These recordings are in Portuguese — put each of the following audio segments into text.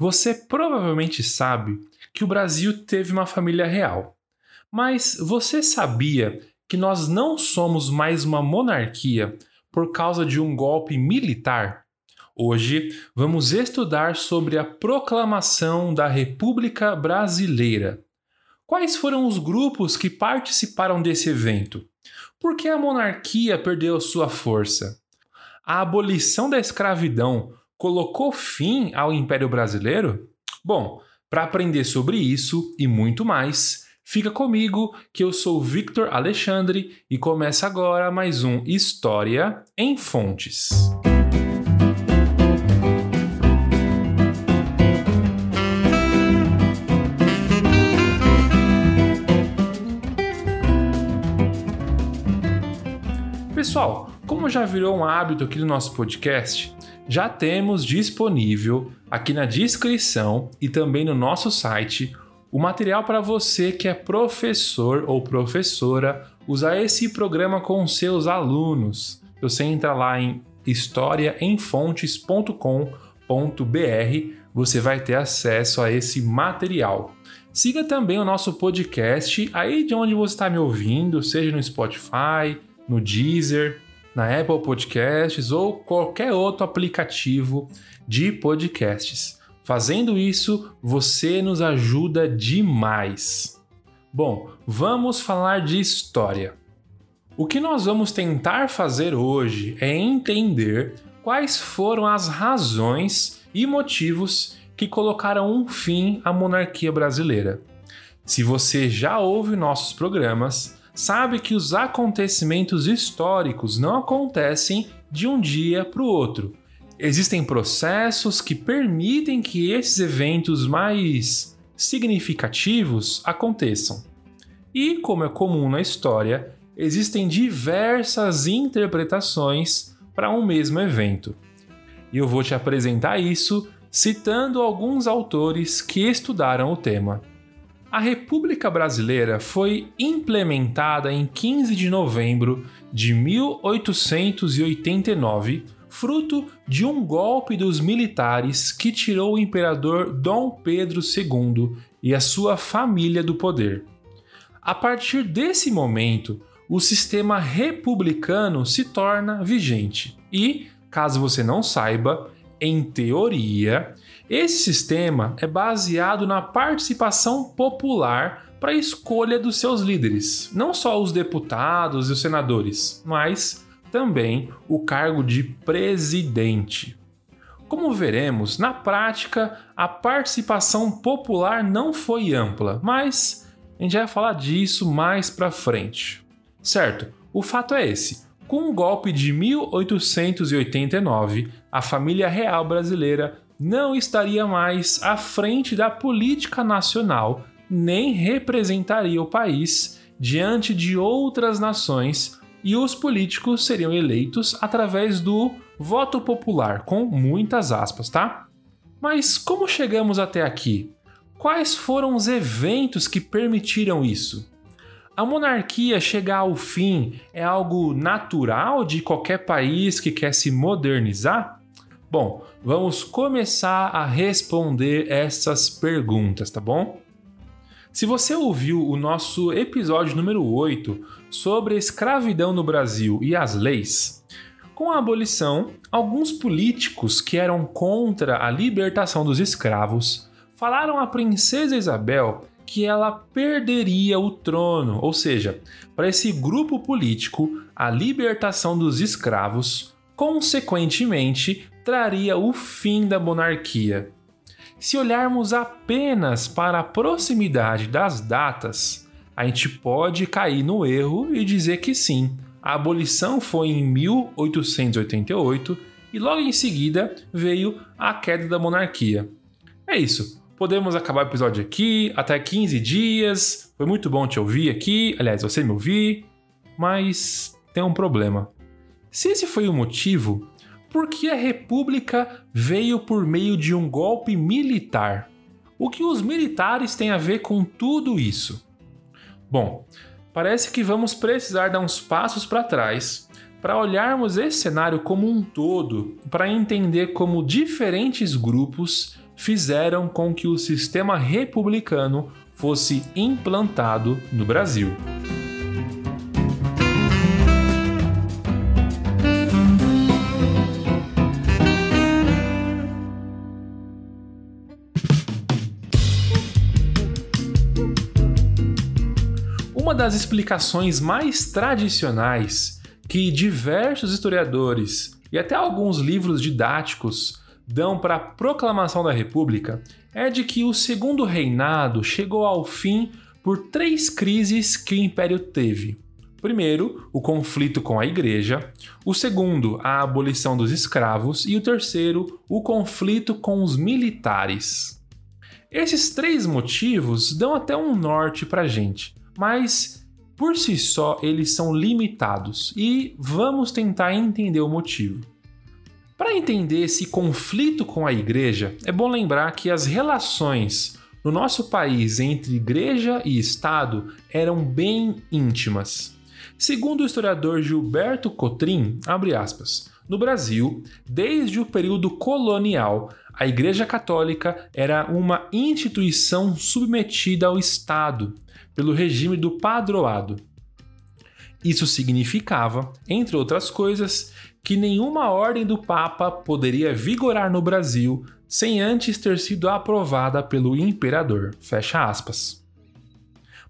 Você provavelmente sabe que o Brasil teve uma família real. Mas você sabia que nós não somos mais uma monarquia por causa de um golpe militar? Hoje vamos estudar sobre a proclamação da República Brasileira. Quais foram os grupos que participaram desse evento? Por que a monarquia perdeu sua força? A abolição da escravidão colocou fim ao Império Brasileiro? Bom, para aprender sobre isso e muito mais, fica comigo que eu sou Victor Alexandre e começa agora mais um História em Fontes. Pessoal, como já virou um hábito aqui do nosso podcast, já temos disponível aqui na descrição e também no nosso site o material para você que é professor ou professora usar esse programa com seus alunos. Você entra lá em historiaemfontes.com.br, você vai ter acesso a esse material. Siga também o nosso podcast aí de onde você está me ouvindo, seja no Spotify, no Deezer, na Apple Podcasts ou qualquer outro aplicativo de podcasts. Fazendo isso, você nos ajuda demais. Bom, vamos falar de história. O que nós vamos tentar fazer hoje é entender quais foram as razões e motivos que colocaram um fim à monarquia brasileira. Se você já ouve nossos programas, sabe que os acontecimentos históricos não acontecem de um dia para o outro. Existem processos que permitem que esses eventos mais significativos aconteçam. E, como é comum na história, existem diversas interpretações para um mesmo evento. E eu vou te apresentar isso citando alguns autores que estudaram o tema. A República Brasileira foi implementada em 15 de novembro de 1889, fruto de um golpe dos militares que tirou o imperador Dom Pedro II e a sua família do poder. A partir desse momento, o sistema republicano se torna vigente e, caso você não saiba, em teoria, esse sistema é baseado na participação popular para a escolha dos seus líderes, não só os deputados e os senadores, mas também o cargo de presidente. Como veremos, na prática, a participação popular não foi ampla, mas a gente vai falar disso mais para frente. Certo, o fato é esse: com o golpe de 1889, a família real brasileira não estaria mais à frente da política nacional, nem representaria o país diante de outras nações e os políticos seriam eleitos através do voto popular, com muitas aspas, tá? Mas como chegamos até aqui? Quais foram os eventos que permitiram isso? A monarquia chegar ao fim é algo natural de qualquer país que quer se modernizar? Bom, vamos começar a responder essas perguntas, tá bom? Se você ouviu o nosso episódio número 8 sobre a escravidão no Brasil e as leis, com a abolição, alguns políticos que eram contra a libertação dos escravos falaram à princesa Isabel que ela perderia o trono, ou seja, para esse grupo político, a libertação dos escravos, consequentemente, traria o fim da monarquia. Se olharmos apenas para a proximidade das datas, a gente pode cair no erro e dizer que sim, a abolição foi em 1888 e logo em seguida veio a queda da monarquia. É isso. Podemos acabar o episódio aqui, até 15 dias. Foi muito bom te ouvir aqui. Aliás, você me ouvir. Mas tem um problema. Se esse foi o motivo, por que a República veio por meio de um golpe militar? O que os militares têm a ver com tudo isso? Bom, parece que vamos precisar dar uns passos para trás para olharmos esse cenário como um todo, para entender como diferentes grupos fizeram com que o sistema republicano fosse implantado no Brasil. Das explicações mais tradicionais que diversos historiadores e até alguns livros didáticos dão para a proclamação da República é de que o segundo reinado chegou ao fim por três crises que o Império teve. Primeiro, o conflito com a Igreja, o segundo, a abolição dos escravos, e o terceiro, o conflito com os militares. Esses três motivos dão até um norte para gente, mas por si só eles são limitados e vamos tentar entender o motivo. Para entender esse conflito com a igreja, é bom lembrar que as relações no nosso país entre igreja e Estado eram bem íntimas. Segundo o historiador Gilberto Cotrim, aspas, no Brasil, desde o período colonial, a Igreja Católica era uma instituição submetida ao Estado pelo regime do padroado. Isso significava, entre outras coisas, que nenhuma ordem do Papa poderia vigorar no Brasil sem antes ter sido aprovada pelo imperador. Fecha aspas.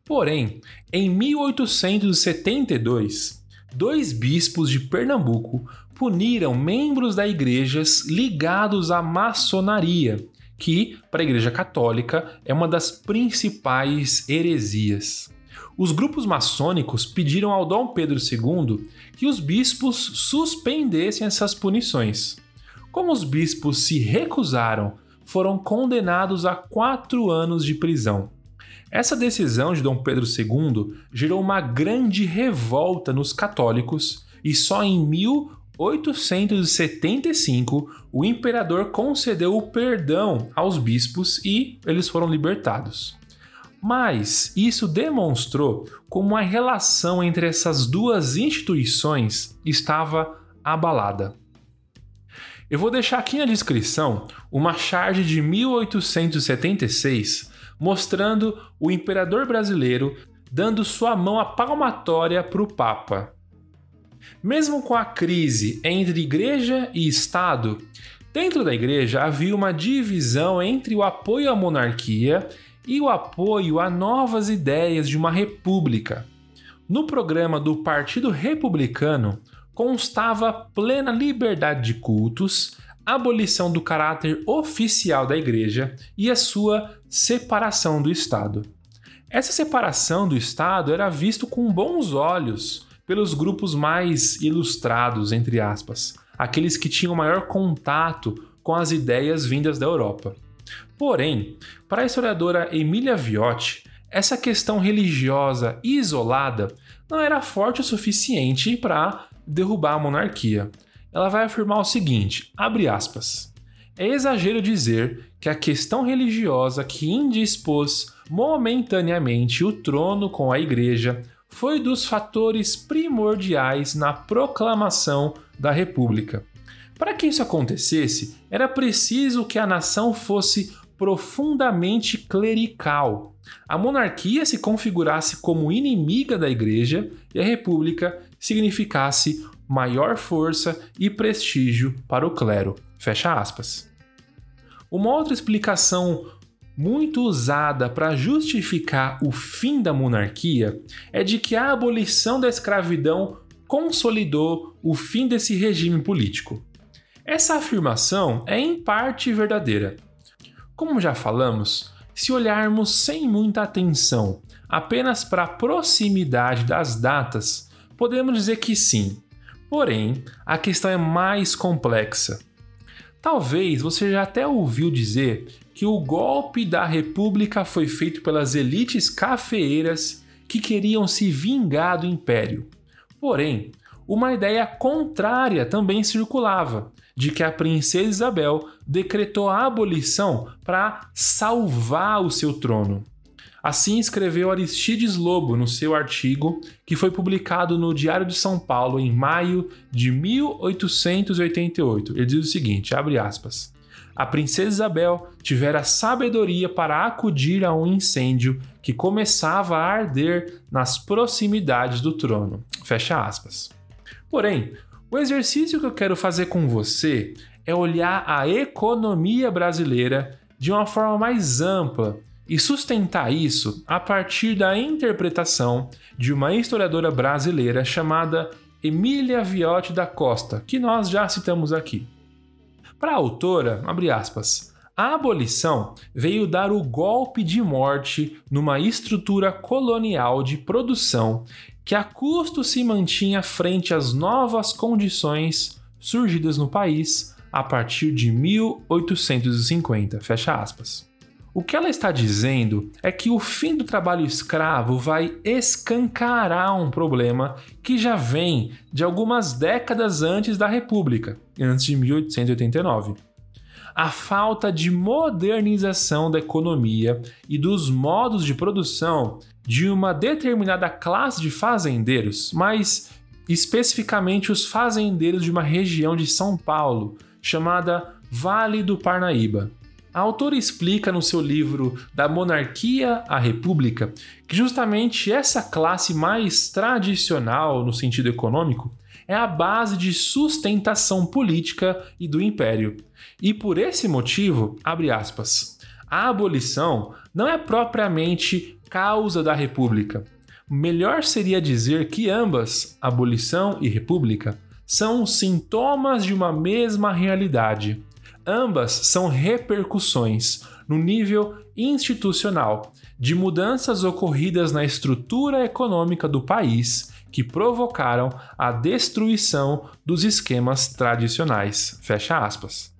Porém, em 1872, dois bispos de Pernambuco puniram membros da igrejas ligados à maçonaria, que, para a Igreja Católica, é uma das principais heresias os grupos maçônicos pediram ao Dom Pedro II que os bispos suspendessem essas punições. Como os bispos se recusaram, foram condenados a quatro anos de prisão. Essa decisão de Dom Pedro II gerou uma grande revolta nos católicos e só em 1875 o imperador concedeu o perdão aos bispos e eles foram libertados. Mas isso demonstrou como a relação entre essas duas instituições estava abalada. Eu vou deixar aqui na descrição uma charge de 1876 mostrando o imperador brasileiro dando sua mão à palmatória para o Papa. Mesmo com a crise entre igreja e Estado, dentro da igreja havia uma divisão entre o apoio à monarquia e o apoio a novas ideias de uma república. No programa do Partido Republicano constava plena liberdade de cultos, abolição do caráter oficial da Igreja e a sua separação do Estado. Essa separação do Estado era visto com bons olhos pelos grupos mais ilustrados, entre aspas, aqueles que tinham maior contato com as ideias vindas da Europa. Porém, para a historiadora Emília Viotti, essa questão religiosa isolada não era forte o suficiente para derrubar a monarquia. Ela vai afirmar o seguinte, abre aspas, é exagero dizer que a questão religiosa que indispôs momentaneamente o trono com a igreja foi dos fatores primordiais na proclamação da República. Para que isso acontecesse, era preciso que a nação fosse profundamente clerical. A monarquia se configurasse como inimiga da igreja e a república significasse maior força e prestígio para o clero. Fecha aspas. Uma outra explicação muito usada para justificar o fim da monarquia é de que a abolição da escravidão consolidou o fim desse regime político. Essa afirmação é em parte verdadeira. Como já falamos, se olharmos sem muita atenção apenas para a proximidade das datas, podemos dizer que sim. Porém, a questão é mais complexa. Talvez você já até ouviu dizer que o golpe da República foi feito pelas elites cafeeiras que queriam se vingar do império. Porém, uma ideia contrária também circulava, de que a princesa Isabel decretou a abolição para salvar o seu trono. Assim escreveu Aristides Lobo no seu artigo, que foi publicado no Diário de São Paulo em maio de 1888. Ele diz o seguinte, abre aspas: a princesa Isabel tivera sabedoria para acudir a um incêndio que começava a arder nas proximidades do trono. Fecha aspas. Porém, o exercício que eu quero fazer com você é olhar a economia brasileira de uma forma mais ampla e sustentar isso a partir da interpretação de uma historiadora brasileira chamada Emília Viotti da Costa, que nós já citamos aqui. Para a autora, abre aspas, a abolição veio dar o golpe de morte numa estrutura colonial de produção que a custo se mantinha frente às novas condições surgidas no país a partir de 1850. Fecha aspas. O que ela está dizendo é que o fim do trabalho escravo vai escancarar um problema que já vem de algumas décadas antes da República, antes de 1889. A falta de modernização da economia e dos modos de produção de uma determinada classe de fazendeiros, mas especificamente os fazendeiros de uma região de São Paulo chamada Vale do Parnaíba. A autora explica no seu livro Da Monarquia à República que justamente essa classe mais tradicional no sentido econômico é a base de sustentação política e do império. E por esse motivo, abre aspas, a abolição não é propriamente causa da república. Melhor seria dizer que ambas, abolição e república, são sintomas de uma mesma realidade Ambas são repercussões, no nível institucional, de mudanças ocorridas na estrutura econômica do país que provocaram a destruição dos esquemas tradicionais. Fecha aspas.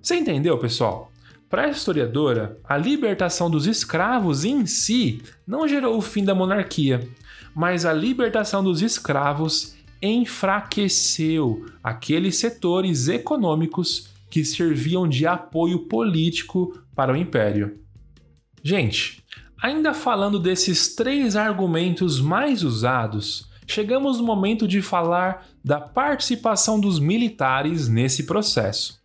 Você entendeu, pessoal? Para a historiadora, a libertação dos escravos em si não gerou o fim da monarquia, mas a libertação dos escravos enfraqueceu aqueles setores econômicos que serviam de apoio político para o império. Gente, ainda falando desses três argumentos mais usados, chegamos no momento de falar da participação dos militares nesse processo.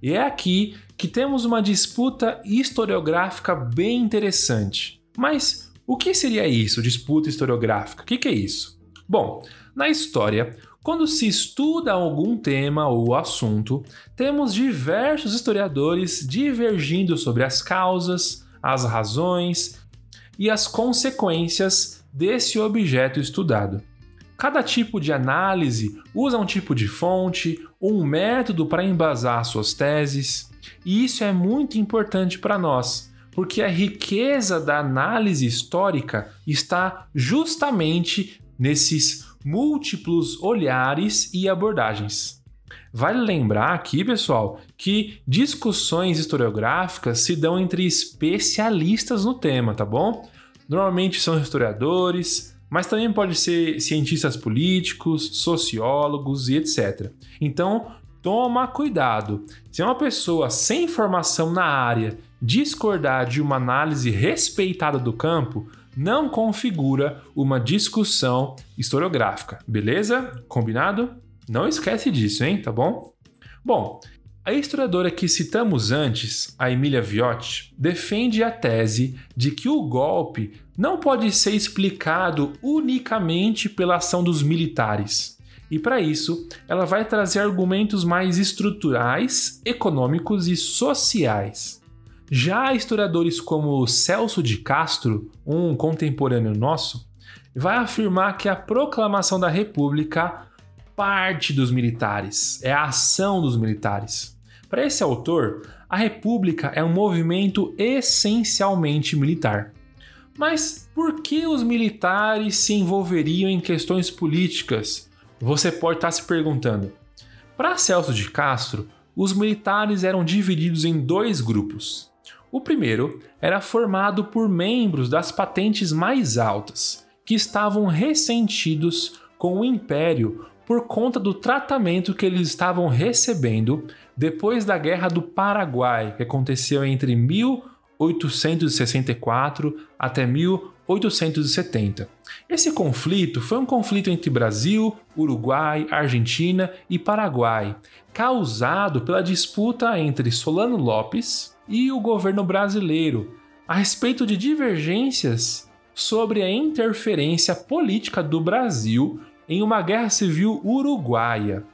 E é aqui que temos uma disputa historiográfica bem interessante. Mas o que seria isso, disputa historiográfica? O que, que é isso? Bom, na história, quando se estuda algum tema ou assunto, temos diversos historiadores divergindo sobre as causas, as razões e as consequências desse objeto estudado. Cada tipo de análise usa um tipo de fonte, um método para embasar suas teses, e isso é muito importante para nós, porque a riqueza da análise histórica está justamente nesses múltiplos olhares e abordagens. Vale lembrar aqui, pessoal, que discussões historiográficas se dão entre especialistas no tema, tá bom? Normalmente são historiadores, mas também pode ser cientistas políticos, sociólogos e etc. Então, toma cuidado. Se uma pessoa sem formação na área discordar de uma análise respeitada do campo, não configura uma discussão historiográfica, beleza? Combinado? Não esquece disso, hein? Tá bom? Bom, a historiadora que citamos antes, a Emília Viotti, defende a tese de que o golpe não pode ser explicado unicamente pela ação dos militares. E para isso, ela vai trazer argumentos mais estruturais, econômicos e sociais. Já historiadores como Celso de Castro, um contemporâneo nosso, vai afirmar que a proclamação da República parte dos militares, é a ação dos militares. Para esse autor, a República é um movimento essencialmente militar. Mas por que os militares se envolveriam em questões políticas? Você pode estar se perguntando. Para Celso de Castro, os militares eram divididos em dois grupos. O primeiro era formado por membros das patentes mais altas, que estavam ressentidos com o império por conta do tratamento que eles estavam recebendo depois da Guerra do Paraguai, que aconteceu entre 1864 até 1865. 1870. Esse conflito foi um conflito entre Brasil, Uruguai, Argentina e Paraguai, causado pela disputa entre Solano Lopes e o governo brasileiro a respeito de divergências sobre a interferência política do Brasil em uma guerra civil uruguaia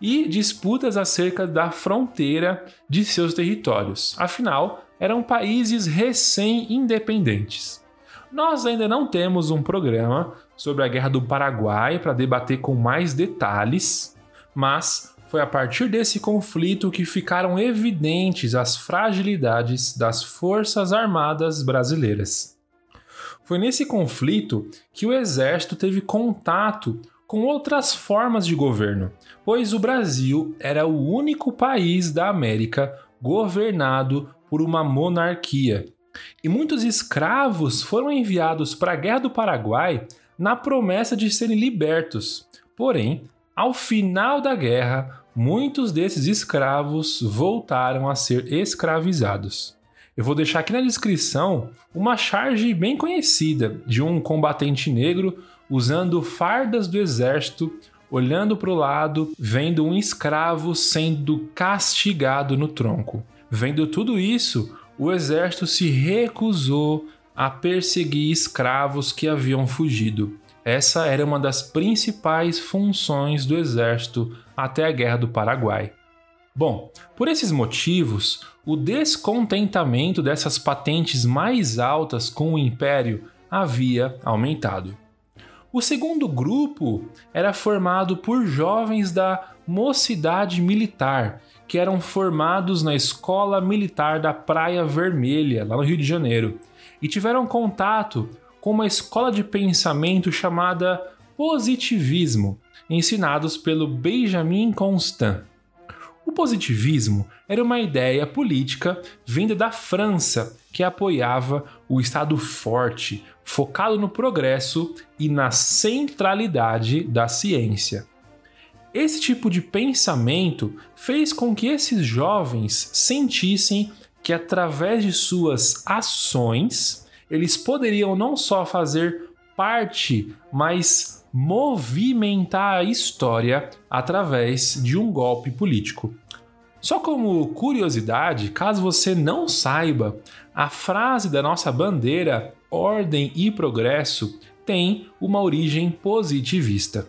e disputas acerca da fronteira de seus territórios. Afinal, eram países recém-independentes. Nós ainda não temos um programa sobre a Guerra do Paraguai para debater com mais detalhes, mas foi a partir desse conflito que ficaram evidentes as fragilidades das Forças Armadas brasileiras. Foi nesse conflito que o exército teve contato com outras formas de governo, pois o Brasil era o único país da América governado por uma monarquia. E muitos escravos foram enviados para a Guerra do Paraguai na promessa de serem libertos. Porém, ao final da guerra, muitos desses escravos voltaram a ser escravizados. Eu vou deixar aqui na descrição uma charge bem conhecida de um combatente negro usando fardas do exército, olhando para o lado, vendo um escravo sendo castigado no tronco. Vendo tudo isso, o exército se recusou a perseguir escravos que haviam fugido. Essa era uma das principais funções do exército até a Guerra do Paraguai. Bom, por esses motivos, o descontentamento dessas patentes mais altas com o império havia aumentado. O segundo grupo era formado por jovens da mocidade militar, que eram formados na Escola Militar da Praia Vermelha, lá no Rio de Janeiro, e tiveram contato com uma escola de pensamento chamada positivismo, ensinados pelo Benjamin Constant. O positivismo era uma ideia política vinda da França que apoiava o Estado forte, focado no progresso e na centralidade da ciência. Esse tipo de pensamento fez com que esses jovens sentissem que, através de suas ações, eles poderiam não só fazer parte, mas movimentar a história através de um golpe político. Só como curiosidade, caso você não saiba, a frase da nossa bandeira, ordem e progresso, tem uma origem positivista.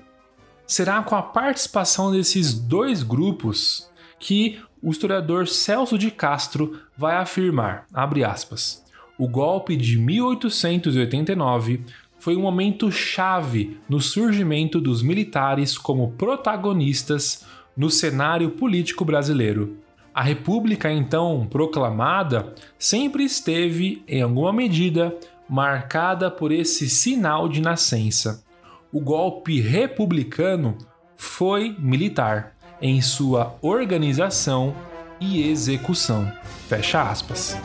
Será com a participação desses dois grupos que o historiador Celso de Castro vai afirmar, aspas, o golpe de 1889 foi um momento chave no surgimento dos militares como protagonistas no cenário político brasileiro. A República então proclamada sempre esteve, em alguma medida, marcada por esse sinal de nascença. O golpe republicano foi militar em sua organização e execução. Fecha aspas.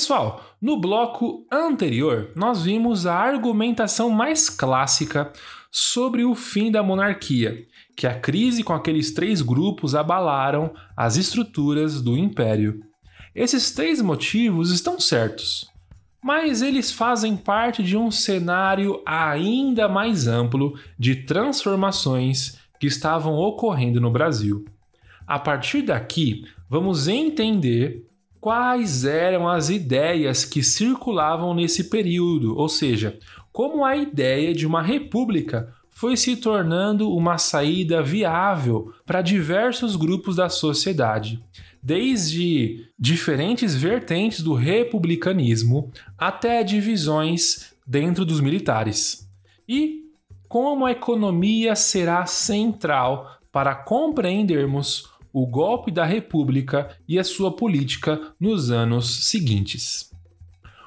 Pessoal, no bloco anterior, nós vimos a argumentação mais clássica sobre o fim da monarquia, que a crise com aqueles três grupos abalaram as estruturas do império. Esses três motivos estão certos, mas eles fazem parte de um cenário ainda mais amplo de transformações que estavam ocorrendo no Brasil. A partir daqui, vamos entender quais eram as ideias que circulavam nesse período, ou seja, como a ideia de uma república foi se tornando uma saída viável para diversos grupos da sociedade, desde diferentes vertentes do republicanismo até divisões dentro dos militares. E como a economia será central para compreendermos o golpe da República e a sua política nos anos seguintes.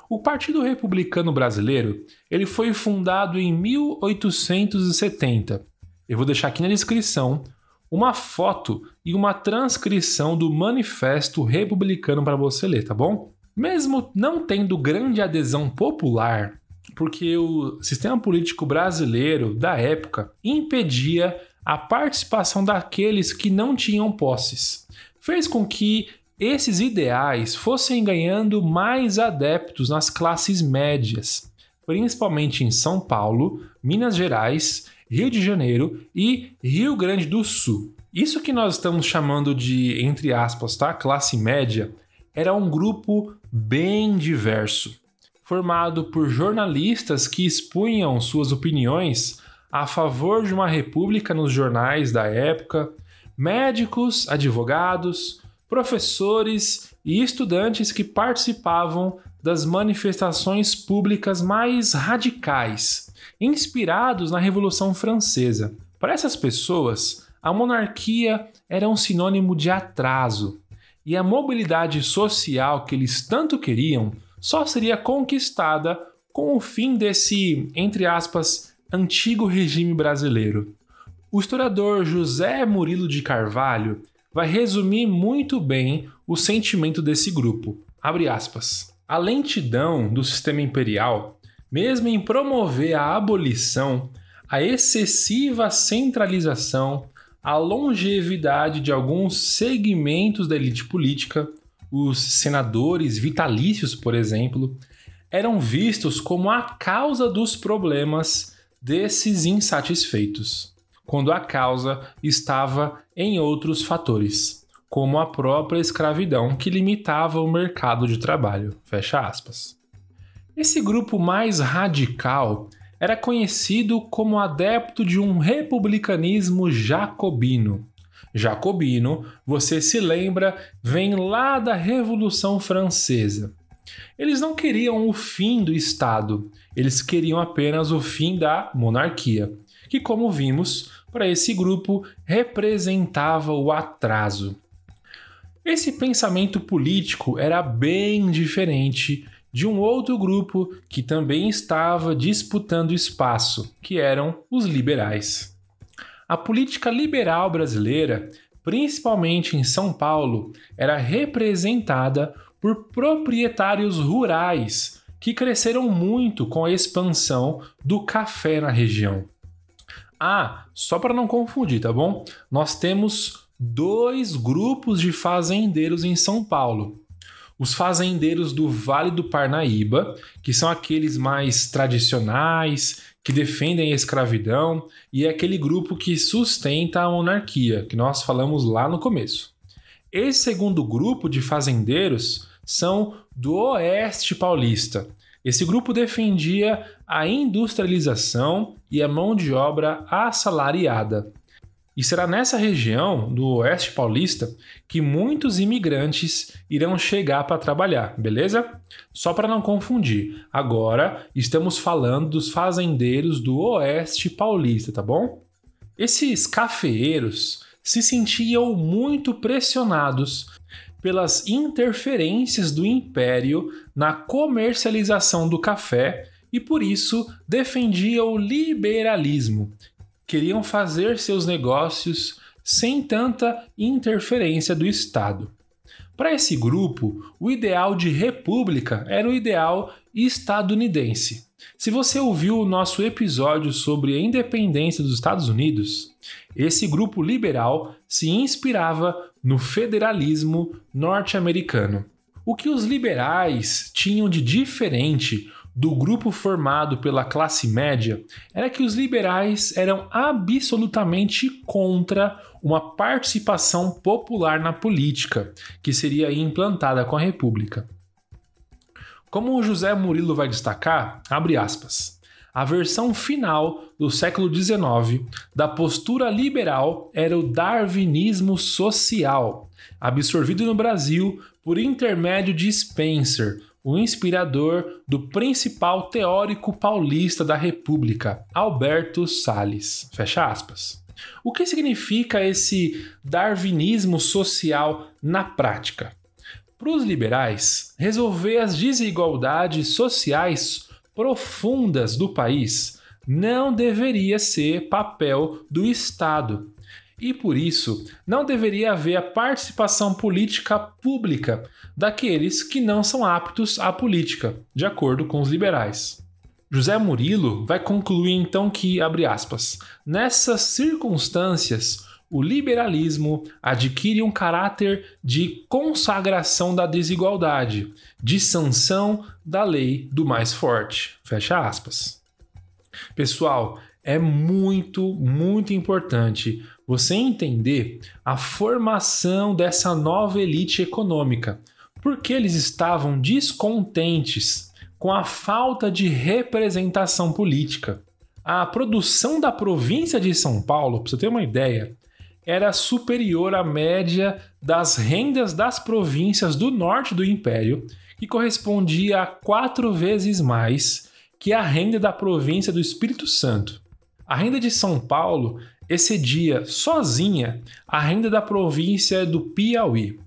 O Partido Republicano Brasileiro ele foi fundado em 1870. Eu vou deixar aqui na descrição uma foto e uma transcrição do Manifesto Republicano para você ler, tá bom? Mesmo não tendo grande adesão popular, porque o sistema político brasileiro da época impedia a participação daqueles que não tinham posses, fez com que esses ideais fossem ganhando mais adeptos nas classes médias, principalmente em São Paulo, Minas Gerais, Rio de Janeiro e Rio Grande do Sul. Isso que nós estamos chamando de, entre aspas, tá? classe média, era um grupo bem diverso, formado por jornalistas que expunham suas opiniões a favor de uma república nos jornais da época, médicos, advogados, professores e estudantes que participavam das manifestações públicas mais radicais, inspirados na Revolução Francesa. Para essas pessoas, a monarquia era um sinônimo de atraso, e a mobilidade social que eles tanto queriam só seria conquistada com o fim desse, entre aspas, antigo regime brasileiro. O historiador José Murilo de Carvalho vai resumir muito bem o sentimento desse grupo. A lentidão do sistema imperial, mesmo em promover a abolição, a excessiva centralização, a longevidade de alguns segmentos da elite política, os senadores vitalícios, por exemplo, eram vistos como a causa dos problemas desses insatisfeitos, quando a causa estava em outros fatores, como a própria escravidão que limitava o mercado de trabalho. Fecha aspas. Esse grupo mais radical era conhecido como adepto de um republicanismo jacobino. Jacobino, você se lembra, vem lá da Revolução Francesa. Eles não queriam o fim do Estado, eles queriam apenas o fim da monarquia, que, como vimos, para esse grupo representava o atraso. Esse pensamento político era bem diferente de um outro grupo que também estava disputando espaço, que eram os liberais. A política liberal brasileira, principalmente em São Paulo, era representada por proprietários rurais que cresceram muito com a expansão do café na região. Ah, só para não confundir, tá bom? Nós temos dois grupos de fazendeiros em São Paulo. Os fazendeiros do Vale do Parnaíba, que são aqueles mais tradicionais, que defendem a escravidão, e é aquele grupo que sustenta a monarquia, que nós falamos lá no começo. Esse segundo grupo de fazendeiros são do Oeste Paulista, esse grupo defendia a industrialização e a mão de obra assalariada. E será nessa região do Oeste Paulista que muitos imigrantes irão chegar para trabalhar, beleza? Só para não confundir, agora estamos falando dos fazendeiros do Oeste Paulista, tá bom? Esses cafeeiros se sentiam muito pressionados pelas interferências do império na comercialização do café e por isso defendia o liberalismo. Queriam fazer seus negócios sem tanta interferência do Estado. Para esse grupo, o ideal de república era o ideal estadunidense. Se você ouviu o nosso episódio sobre a independência dos Estados Unidos, esse grupo liberal se inspirava no federalismo norte-americano. O que os liberais tinham de diferente do grupo formado pela classe média era que os liberais eram absolutamente contra uma participação popular na política, que seria implantada com a República. Como o José Murilo vai destacar, abre aspas. A versão final do século XIX da postura liberal era o darwinismo social, absorvido no Brasil por intermédio de Spencer, o inspirador do principal teórico paulista da República, Alberto Salles. Fecha aspas. O que significa esse darwinismo social na prática? Para os liberais, resolver as desigualdades sociais profundas do país não deveria ser papel do Estado. e por isso não deveria haver a participação política pública daqueles que não são aptos à política, de acordo com os liberais. José Murilo vai concluir então que, abre aspas, nessas circunstâncias, o liberalismo adquire um caráter de consagração da desigualdade, de sanção da lei do mais forte. Fecha aspas. Pessoal, é muito, muito importante você entender a formação dessa nova elite econômica, porque eles estavam descontentes com a falta de representação política. A produção da província de São Paulo, para você ter uma ideia, era superior à média das rendas das províncias do norte do Império, que correspondia a quatro vezes mais que a renda da província do Espírito Santo. A renda de São Paulo excedia sozinha a renda da província do Piauí.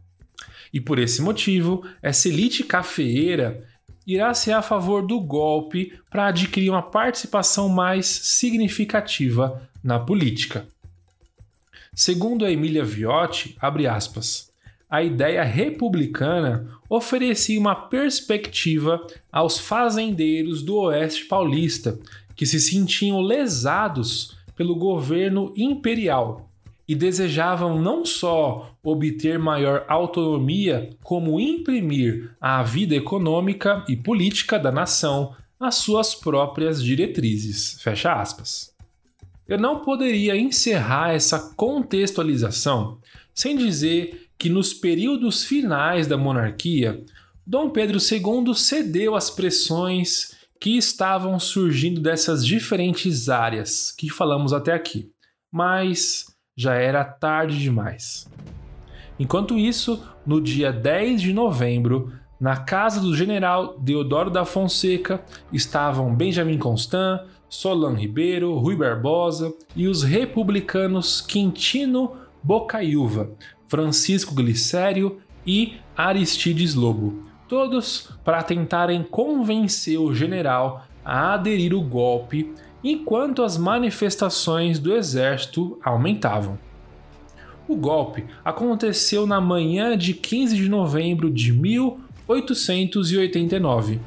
E por esse motivo, essa elite cafeeira irá ser a favor do golpe para adquirir uma participação mais significativa na política. Segundo a Emília Viotti, aspas, a ideia republicana oferecia uma perspectiva aos fazendeiros do oeste paulista, que se sentiam lesados pelo governo imperial e desejavam não só obter maior autonomia, como imprimir à vida econômica e política da nação as suas próprias diretrizes. Fecha aspas. Eu não poderia encerrar essa contextualização sem dizer que nos períodos finais da monarquia, Dom Pedro II cedeu às pressões que estavam surgindo dessas diferentes áreas que falamos até aqui, mas já era tarde demais. Enquanto isso, no dia 10 de novembro, na casa do general Deodoro da Fonseca estavam Benjamin Constant, Solan Ribeiro, Rui Barbosa e os republicanos Quintino Bocaiúva, Francisco Glicério e Aristides Lobo, todos para tentarem convencer o general a aderir o golpe enquanto as manifestações do exército aumentavam. O golpe aconteceu na manhã de 15 de novembro de 1889,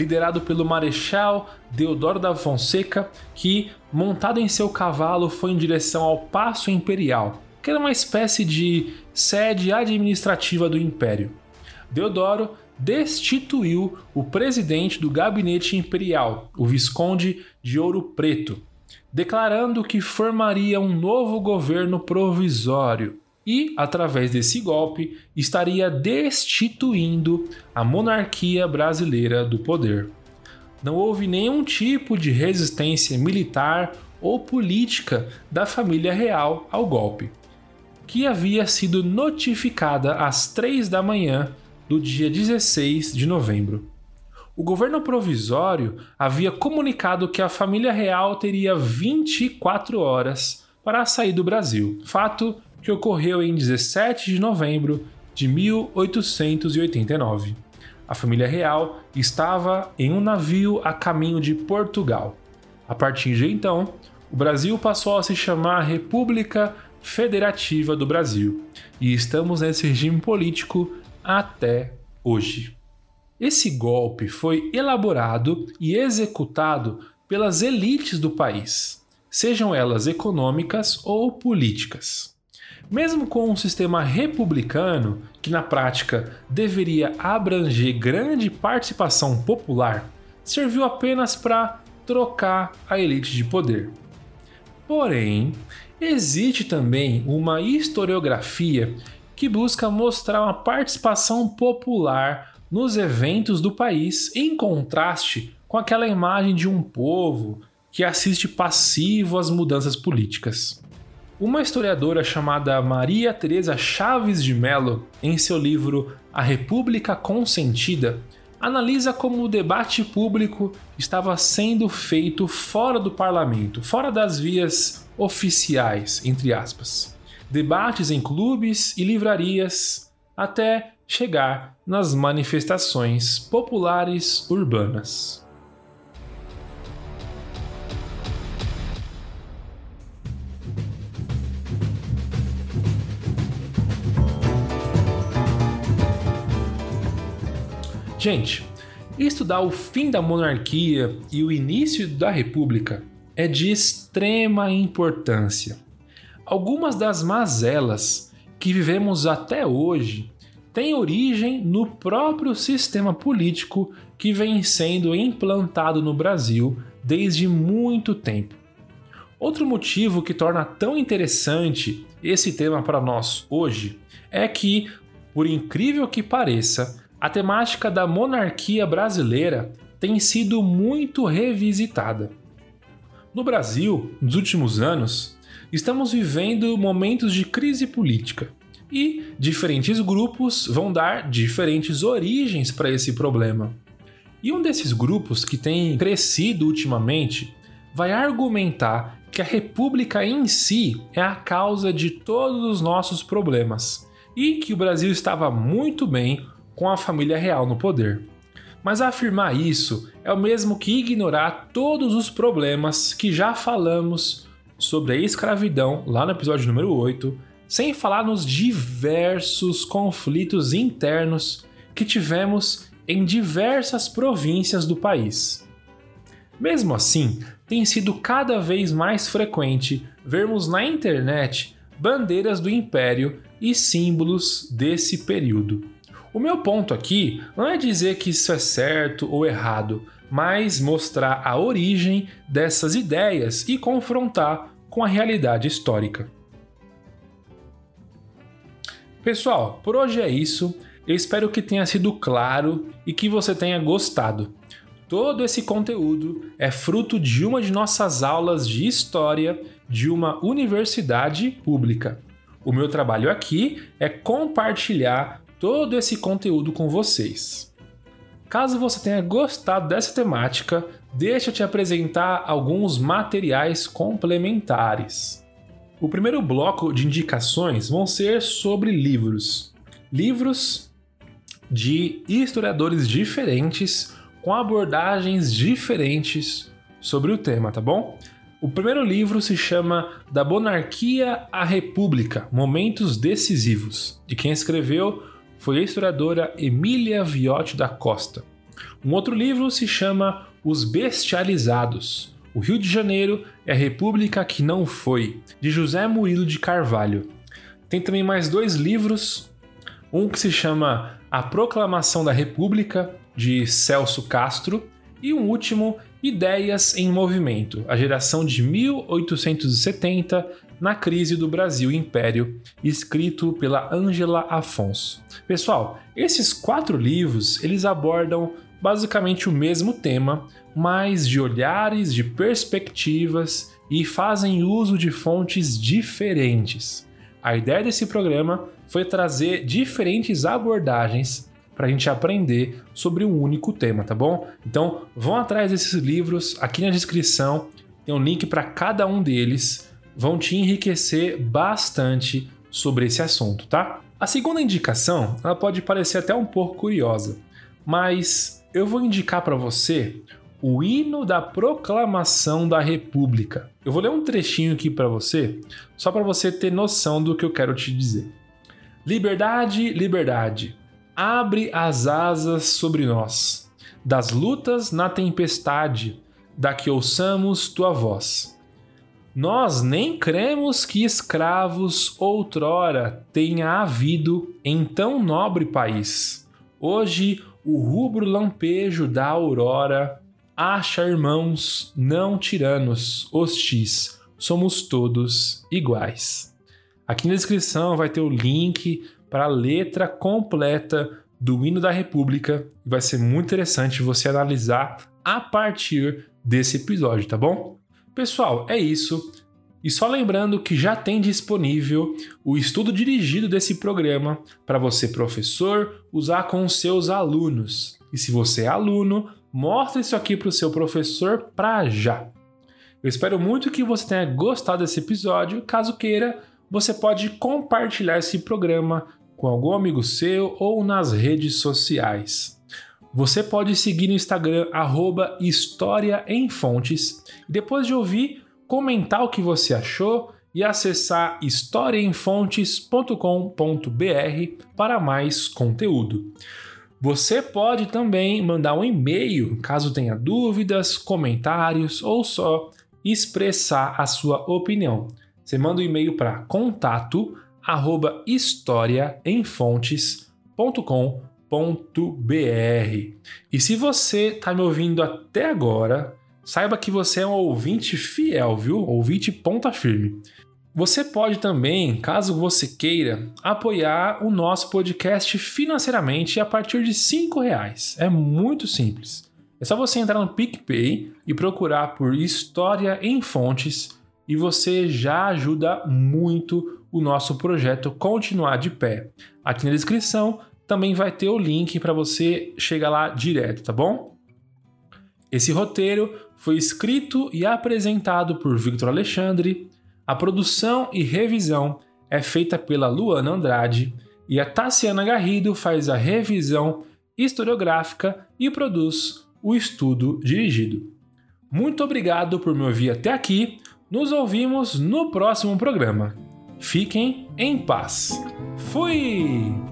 liderado pelo Marechal Deodoro da Fonseca, que, montado em seu cavalo, foi em direção ao Paço Imperial, que era uma espécie de sede administrativa do Império. Deodoro destituiu o presidente do gabinete imperial, o Visconde de Ouro Preto, declarando que formaria um novo governo provisório e, através desse golpe, estaria destituindo a monarquia brasileira do poder. Não houve nenhum tipo de resistência militar ou política da família real ao golpe, que havia sido notificada às três da manhã do dia 16 de novembro. O governo provisório havia comunicado que a família real teria 24 horas para sair do Brasil, fato que ocorreu em 17 de novembro de 1889. A família real estava em um navio a caminho de Portugal. A partir de então, o Brasil passou a se chamar República Federativa do Brasil e estamos nesse regime político até hoje. Esse golpe foi elaborado e executado pelas elites do país, sejam elas econômicas ou políticas. Mesmo com um sistema republicano, que na prática deveria abranger grande participação popular, serviu apenas para trocar a elite de poder. Porém, existe também uma historiografia que busca mostrar uma participação popular nos eventos do país, em contraste com aquela imagem de um povo que assiste passivo às mudanças políticas. Uma historiadora chamada Maria Teresa Chaves de Mello, em seu livro A República Consentida, analisa como o debate público estava sendo feito fora do parlamento, fora das vias oficiais, entre aspas. Debates em clubes e livrarias, até chegar nas manifestações populares urbanas. Gente, estudar o fim da monarquia e o início da república é de extrema importância. Algumas das mazelas que vivemos até hoje têm origem no próprio sistema político que vem sendo implantado no Brasil desde muito tempo. Outro motivo que torna tão interessante esse tema para nós hoje é que, por incrível que pareça, a temática da monarquia brasileira tem sido muito revisitada. No Brasil, nos últimos anos, estamos vivendo momentos de crise política e diferentes grupos vão dar diferentes origens para esse problema. E um desses grupos que tem crescido ultimamente vai argumentar que a república em si é a causa de todos os nossos problemas e que o Brasil estava muito bem com a família real no poder. Mas afirmar isso é o mesmo que ignorar todos os problemas que já falamos sobre a escravidão lá no episódio número 8, sem falar nos diversos conflitos internos que tivemos em diversas províncias do país. Mesmo assim, tem sido cada vez mais frequente vermos na internet bandeiras do império e símbolos desse período. O meu ponto aqui não é dizer que isso é certo ou errado, mas mostrar a origem dessas ideias e confrontar com a realidade histórica. Pessoal, por hoje é isso. Eu espero que tenha sido claro e que você tenha gostado. Todo esse conteúdo é fruto de uma de nossas aulas de história de uma universidade pública. O meu trabalho aqui é compartilhar todo esse conteúdo com vocês. Caso você tenha gostado dessa temática, deixa eu te apresentar alguns materiais complementares. O primeiro bloco de indicações vão ser sobre livros. Livros de historiadores diferentes com abordagens diferentes sobre o tema, tá bom? O primeiro livro se chama Da Monarquia à República Momentos Decisivos, e quem escreveu foi a historiadora Emília Viotti da Costa. Um outro livro se chama Os Bestializados. O Rio de Janeiro é a República que não foi, de José Murilo de Carvalho. Tem também mais dois livros, um que se chama A Proclamação da República, de Celso Castro, e um último, Ideias em Movimento, a geração de 1870 na crise do Brasil Império, escrito pela Angela Afonso. Pessoal, esses quatro livros eles abordam basicamente o mesmo tema, mas de olhares, de perspectivas e fazem uso de fontes diferentes. A ideia desse programa foi trazer diferentes abordagens para a gente aprender sobre um único tema, tá bom? Então vão atrás desses livros, aqui na descrição tem um link para cada um deles, vão te enriquecer bastante sobre esse assunto, tá? A segunda indicação, ela pode parecer até um pouco curiosa, mas eu vou indicar para você o hino da proclamação da República. Eu vou ler um trechinho aqui para você, só para você ter noção do que eu quero te dizer. Liberdade, liberdade abre as asas sobre nós, das lutas na tempestade, da que ouçamos tua voz. Nós nem cremos que escravos outrora tenha havido em tão nobre país. Hoje o rubro lampejo da aurora acha irmãos não tiranos, hostis, somos todos iguais. Aqui na descrição vai ter o link para a letra completa do hino da República e vai ser muito interessante você analisar a partir desse episódio, tá bom? Pessoal, é isso. E só lembrando que já tem disponível o estudo dirigido desse programa para você, professor, usar com os seus alunos. E se você é aluno, mostre isso aqui para o seu professor para já. Eu espero muito que você tenha gostado desse episódio. Caso queira, você pode compartilhar esse programa com algum amigo seu ou nas redes sociais. Você pode seguir no Instagram arroba História em Fontes e depois de ouvir, comentar o que você achou e acessar historiaemfontes.com.br para mais conteúdo. Você pode também mandar um e-mail caso tenha dúvidas, comentários ou só expressar a sua opinião. Você manda um e-mail para contato arroba. E se você está me ouvindo até agora, saiba que você é um ouvinte fiel, viu? Ouvinte ponta firme. Você pode também, caso você queira, apoiar o nosso podcast financeiramente a partir de R$ reais. É muito simples. É só você entrar no PicPay e procurar por História em Fontes e você já ajuda muito o nosso projeto continuar de pé. Aqui na descrição também vai ter o link para você chegar lá direto, tá bom? Esse roteiro foi escrito e apresentado por Victor Alexandre a produção e revisão é feita pela Luana Andrade e a Tassiana Garrido faz a revisão historiográfica e produz o estudo dirigido. Muito obrigado por me ouvir até aqui. Nos ouvimos no próximo programa. Fiquem em paz. Fui!